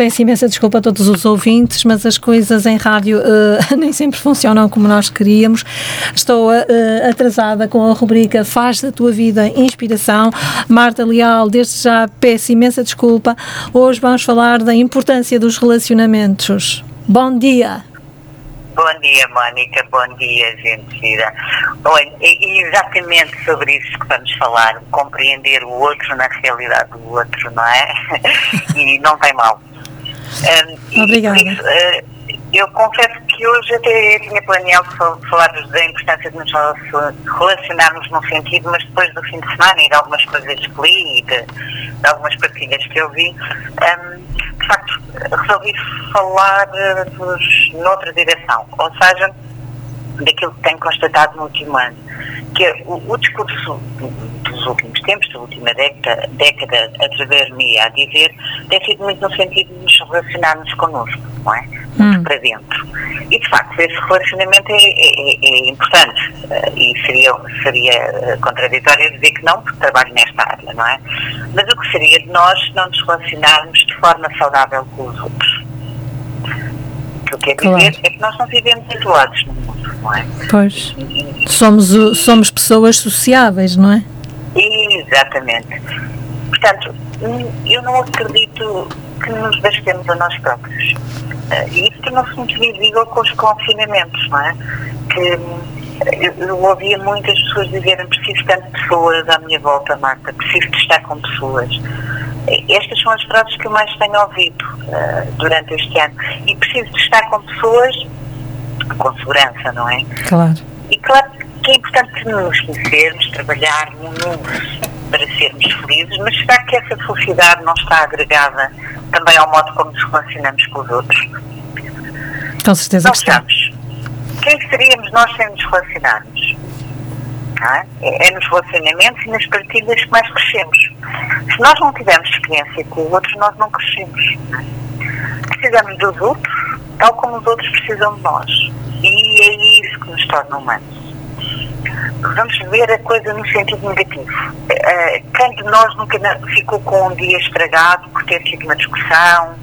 peço imensa desculpa a todos os ouvintes, mas as coisas em rádio uh, nem sempre funcionam como nós queríamos. Estou uh, atrasada com a rubrica Faz da tua vida inspiração. Marta Leal, desde já peço imensa desculpa. Hoje vamos falar da importância dos relacionamentos. Bom dia! Bom dia, Mónica. Bom dia, gente exatamente sobre isso que vamos falar. Compreender o outro na realidade do outro, não é? e não tem mal. Um, Obrigada. Isso, uh, eu confesso que hoje até tinha planeado falar da importância de nos relacionarmos num sentido, mas depois do fim de semana e de algumas coisas que li e de, de algumas partilhas que eu vi, um, de facto, resolvi falar uh, noutra direção, ou seja, daquilo que tenho constatado no último ano, que é o, o discurso dos últimos tempos, da última década, década atrever-me a dizer, tem sido muito no sentido de nos relacionarmos connosco, não é? Muito hum. para dentro. E, de facto, esse relacionamento é, é, é importante uh, e seria, seria eh, contraditório dizer que não, porque trabalho nesta área, não é? Mas o que seria de nós não nos relacionarmos de forma saudável com os outros? O que eu quero claro. dizer é que nós não vivemos isolados no mundo, não é? Pois. Somos, somos pessoas sociáveis, não é? Exatamente. Portanto, eu não acredito que nos bastemos a nós próprios. Uh, e isso tornou-se muito visível com os confinamentos, não é? Que eu, eu ouvia muitas pessoas dizerem preciso tanto de pessoas à minha volta, Marta, preciso de estar com pessoas. Estas são as frases que eu mais tenho ouvido uh, durante este ano. E preciso de estar com pessoas com segurança, não é? Claro. Que é importante nos conhecermos, trabalharmos para sermos felizes, mas será que essa felicidade não está agregada também ao modo como nos relacionamos com os outros? Com certeza não que está. Quem seríamos nós sem nos relacionarmos? É? é nos relacionamentos e nas partilhas que mais crescemos. Se nós não tivermos experiência com o outro, nós não crescemos. Precisamos dos outros, tal como os outros precisam de nós. E é isso que nos torna humanos vamos ver a coisa no sentido negativo. Uh, quem de nós nunca ficou com um dia estragado por ter sido uma discussão,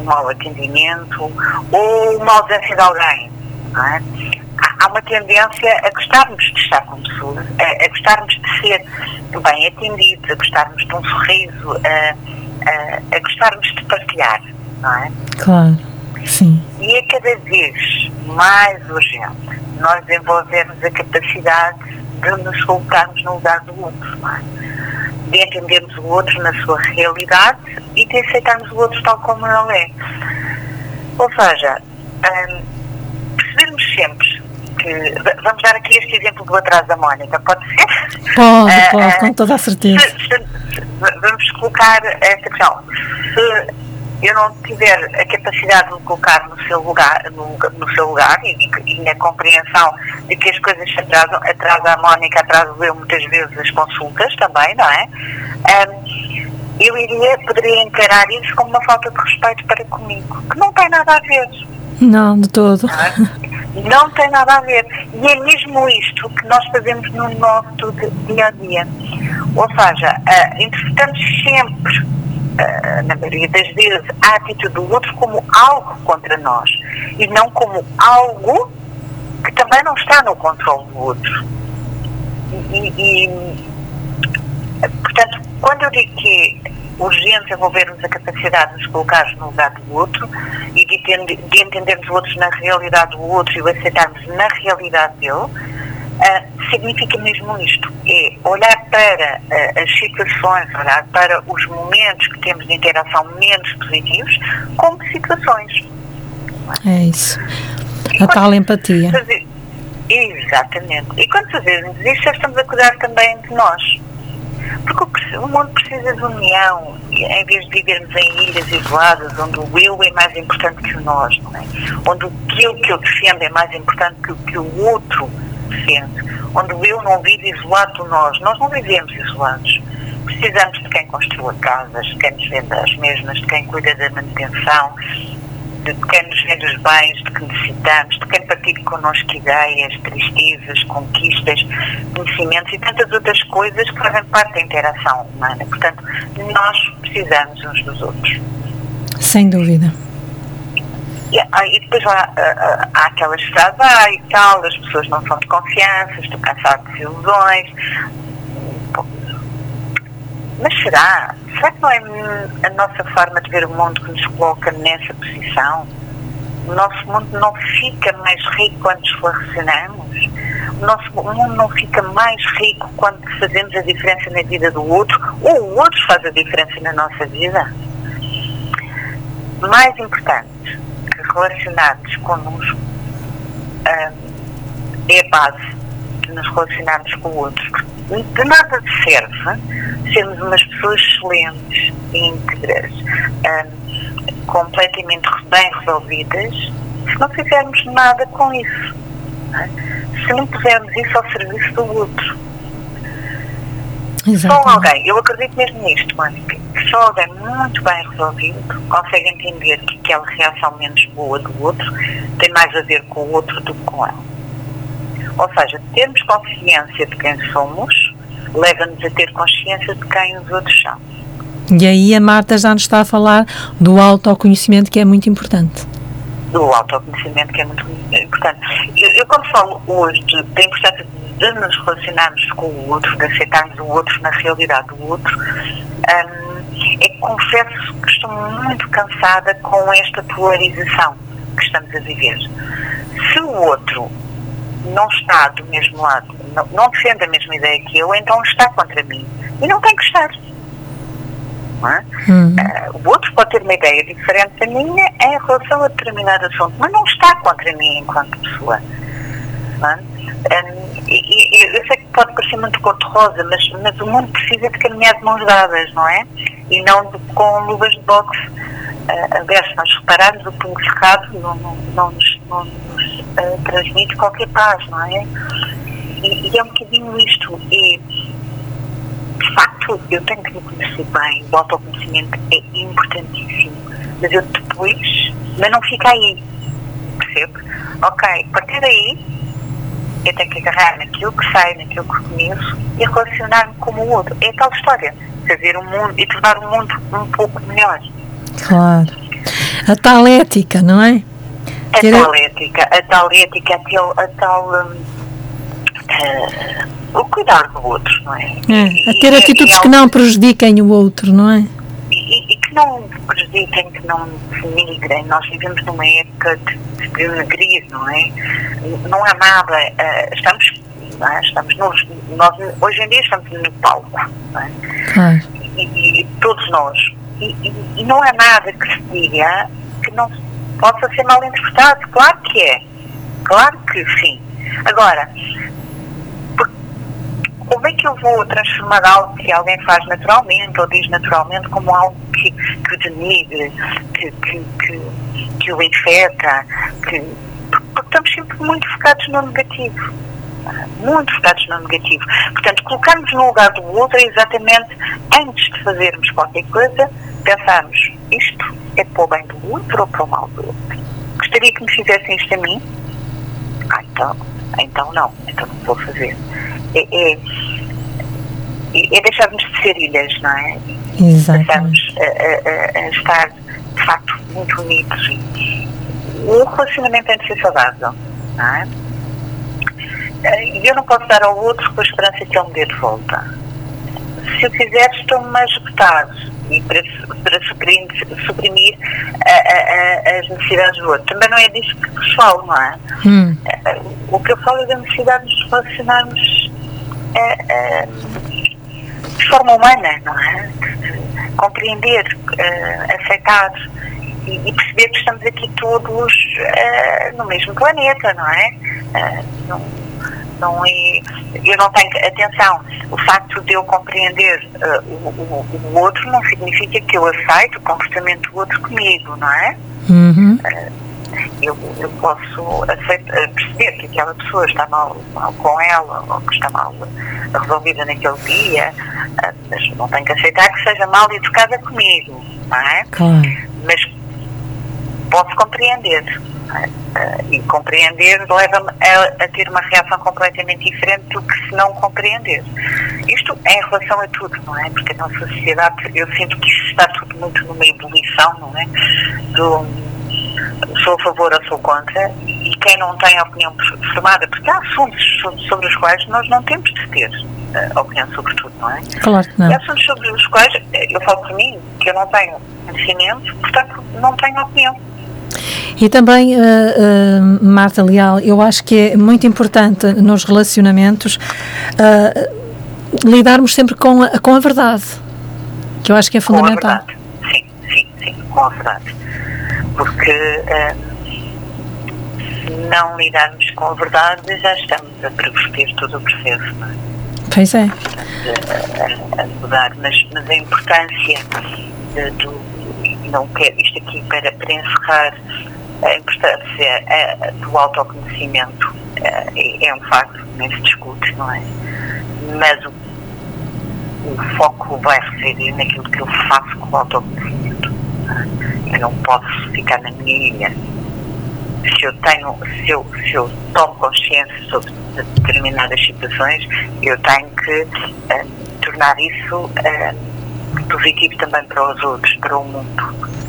um mau atendimento ou uma ausência de alguém? É? Há uma tendência a gostarmos de estar com pessoas, a, a gostarmos de ser bem atendidos, a gostarmos de um sorriso, a, a, a gostarmos de partilhar, não é? Claro, sim. E é cada vez mais urgente nós desenvolvermos a capacidade de nos colocarmos no lugar do outro, é? de entendermos o outro na sua realidade e de aceitarmos o outro tal como ele é. Ou seja, um, percebermos sempre que. Vamos dar aqui este exemplo do atraso da Mónica, pode ser? Pode, uh, pode, uh, com toda a certeza. Se, se, vamos colocar esta questão. Se eu não tiver a capacidade de me colocar no seu lugar, no, no seu lugar e, e, na compreensão de que as coisas se atrasam, atrasa a Mónica, atraso eu muitas vezes as consultas também, não é? Um, eu iria, poderia encarar isso como uma falta de respeito para comigo, que não tem nada a ver. Não, de todo. Não, é? não tem nada a ver. E é mesmo isto que nós fazemos no nosso dia a dia. Ou seja, uh, interpretamos sempre uh, na maioria das vezes, a atitude do outro como algo contra nós e não como algo que também não está no controle do outro. E, e, portanto, quando eu digo que é urgente desenvolvermos a capacidade de nos colocarmos no lugar do outro e de, de entendermos o outro na realidade do outro e o aceitarmos na realidade dele, Uh, significa mesmo isto, é olhar para uh, as situações, olhar para os momentos que temos de interação menos positivos como situações. É isso. A tal empatia. Fazer, exatamente. E quando fazemos isso, já estamos a cuidar também de nós. Porque o, o mundo precisa de união, em vez de vivermos em ilhas isoladas, onde o eu é mais importante que o nós, não é? onde aquilo que eu defendo é mais importante que o que o outro onde eu não vive isolado do nós. Nós não vivemos isolados. Precisamos de quem construa casas, de quem nos vende as mesmas, de quem cuida da manutenção, de quem nos vende os bens de que necessitamos, de quem partilha connosco ideias, tristezas, conquistas, conhecimentos e tantas outras coisas que fazem parte da interação humana. Portanto, nós precisamos uns dos outros. Sem dúvida. E, ah, e depois há, há, há aquelas frases, ah, e tal, as pessoas não são de confiança, estou cansado de ilusões. Mas será? Será que não é a nossa forma de ver o mundo que nos coloca nessa posição? O nosso mundo não fica mais rico quando nos relacionamos? O nosso mundo não fica mais rico quando fazemos a diferença na vida do outro? Ou o outro faz a diferença na nossa vida? Mais importante que relacionarmos connosco hum, é a base de nos relacionarmos com o outro. De nada serve sermos umas pessoas excelentes, íntegras, hum, completamente bem resolvidas, se não fizermos nada com isso. Não é? Se não pusermos isso ao serviço do outro. Exatamente. Só alguém, eu acredito mesmo nisto, Mónica, só alguém muito bem resolvido consegue entender que aquela reação menos boa do outro tem mais a ver com o outro do que com ela. Ou seja, termos consciência de quem somos leva-nos a ter consciência de quem os outros são. E aí a Marta já nos está a falar do autoconhecimento que é muito importante. Do autoconhecimento que é muito importante. Eu, eu quando falo hoje da importância de nos relacionarmos com o outro, de aceitarmos o outro na realidade do outro, hum, é que confesso que estou muito cansada com esta polarização que estamos a viver. Se o outro não está do mesmo lado, não, não defende a mesma ideia que eu, então está contra mim. E não tem que estar. É? Uhum. Uh, o outro pode ter uma ideia diferente da minha em relação a determinado assunto, mas não está contra mim enquanto pessoa. É? Um, e, e, eu sei pode parecer muito cor-de-rosa, mas, mas o mundo precisa de caminhar de mãos dadas, não é? E não de, com luvas de boxe. Uh, aliás, se nós repararmos, o punho cerrado não, não, não nos, não nos uh, transmite qualquer paz, não é? E, e é um bocadinho isto. E, de facto, eu tenho que me conhecer bem, o autoconhecimento é importantíssimo, mas eu depois, mas não fica aí, percebe? Ok, a partir daí, eu tenho que agarrar naquilo que sei, naquilo que conheço e relacionar-me com o outro. É tal história, fazer um mundo e tornar o mundo um pouco melhor. Claro. A tal ética, não é? A Ter... tal ética, a tal ética, a tal, a tal um, uh, o cuidar do outro, não é? é a ter e, atitudes e, que não prejudiquem o outro, não é? E, e, que não prejudiquem, que não denigrem. Nós vivemos numa época de, de não é? Não há nada, uh, estamos, não é? estamos nos, nós, hoje em dia estamos no palco, não é? Claro. E, todos nós. E, não há nada que se diga que não possa ser mal interpretado. Claro que é. Claro que sim. Agora, como é que eu vou transformar algo que alguém faz naturalmente ou diz naturalmente como algo que, que denigre, que, que, que, que o infeta, que, porque estamos sempre muito focados no negativo. Muito focados no negativo. Portanto, colocarmos no lugar do outro é exatamente antes de fazermos qualquer coisa, pensarmos isto é para o bem do outro ou para o mal do outro. Gostaria que me fizessem isto a mim? Ah, então, então não, então não vou fazer é, é, é deixarmos de ser ilhas, não é? Exato. Passamos a, a, a, estar, de facto, muito unidos. O relacionamento tem de ser saudável, não é? E eu não posso dar ao outro com a esperança que ele me dê de volta. Se eu quiser, estou-me a esgotar e para, para suprimir, suprimir a, a, as necessidades do outro. Também não é disso que vos falo, não é? Hum. O que eu falo é da necessidade de nos relacionarmos é, de forma humana, não é? Compreender, uh, aceitar e, e, perceber que estamos aqui todos uh, no mesmo planeta, não é? não, não é, eu não tenho atenção. O facto de eu compreender uh, o, o, o, outro não significa que eu aceito o comportamento do outro comigo, não é? Uhum. Uh, eu, eu posso aceitar, perceber que aquela pessoa está mal, mal com ela ou que está mal resolvida naquele dia, ah, mas não tenho que aceitar que seja mal educada comigo, não é? Claro. Mas posso compreender. É? E compreender leva-me a, a, ter uma reação completamente diferente do que se não compreender. Isto é em relação a tudo, não é? Porque a nossa sociedade, eu sinto que isto está tudo muito numa ebulição, não é? Do, sou a favor ou sou contra, e quem não tem opinião formada, porque há assuntos sobre, os quais nós não temos de ter uh, opinião sobre tudo, não é? Claro que não. E há assuntos sobre os quais, eu falo por mim, que eu não tenho conhecimento, portanto não tenho opinião. E também, uh, uh, Marta Leal, eu acho que é muito importante nos relacionamentos lidarmos sempre com a, com a verdade, que eu acho que é fundamental. Com a verdade, sim, sim, sim, com a verdade. Porque se não lidarmos com a verdade, já estamos a perverter todo o processo, não é? Pois é. A, a, mudar, mas, mas a importância de, do, não quero, isto aqui para, para encerrar, a importância a, do autoconhecimento é, é um facto, nem se discute, não é? Mas o, o foco vai residir naquilo que eu faço com o autoconhecimento. Eu não posso ficar na minha ilha. Se eu tenho, se eu, se eu tomo consciência sobre determinadas situações, eu tenho que uh, tornar isso uh, positivo também para os outros, para o mundo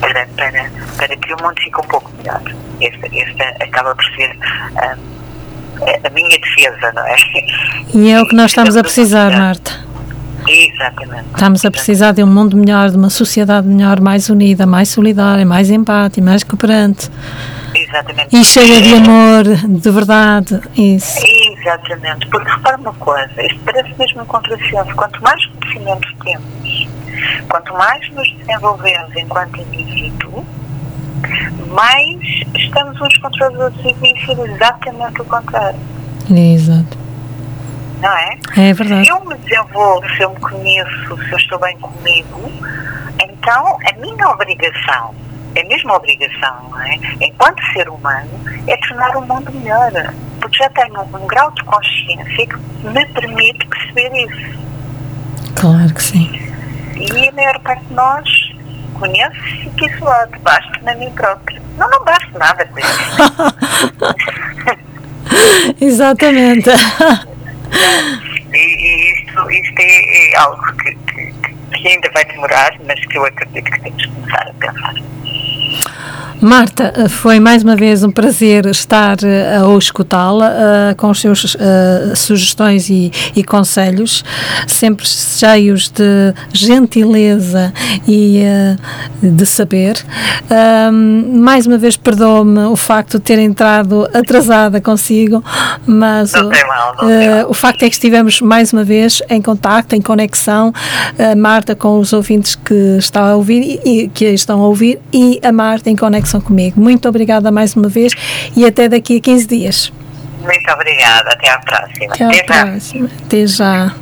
para, para, para que o mundo fique um pouco melhor. Esta, esta acaba por ser um, a minha defesa, não é? E é o que nós estamos a precisar, Marta. Exatamente. Estamos a precisar de um mundo melhor, de uma sociedade melhor, mais unida, mais solidária, mais empática, mais cooperante. Exatamente. E cheia de amor, de verdade. Isso. Exatamente. Porque repara uma coisa, isto parece mesmo um contrassenso. Quanto mais conhecimento temos, Quanto mais nos desenvolvemos enquanto indivíduo, mais estamos uns contra os outros e ser exatamente o contrário. Exato. Não é? É verdade. Se eu me desenvolvo, se eu me conheço, se eu estou bem comigo, então a minha obrigação, é a mesma obrigação, não é? Enquanto ser humano, é tornar o mundo melhor. Porque já tenho um grau de consciência que me permite perceber isso. Claro que sim. E a maior parte de nós conhece e que isso lado, basta na mim própria. Não, não basta nada com isso. Exatamente. E, e isto, isto é, é algo que, que, que ainda vai demorar, mas que eu acredito que temos que começar a pensar. Marta, foi mais uma vez um prazer estar uh, a escutá-la uh, com os seus uh, sugestões e, e, conselhos, sempre cheios de gentileza e de saber. mais uma vez, perdoe-me o facto de ter entrado atrasada consigo, mas mal, o facto é que estivemos mais uma vez em contacto, em conexão, Marta com os ouvintes que estão a ouvir e, e que estão a ouvir e a Marta em conexão conexão comigo. Muito obrigada mais uma vez e até daqui a 15 dias. Muito obrigada. Até à próxima. Até à próxima. Até já.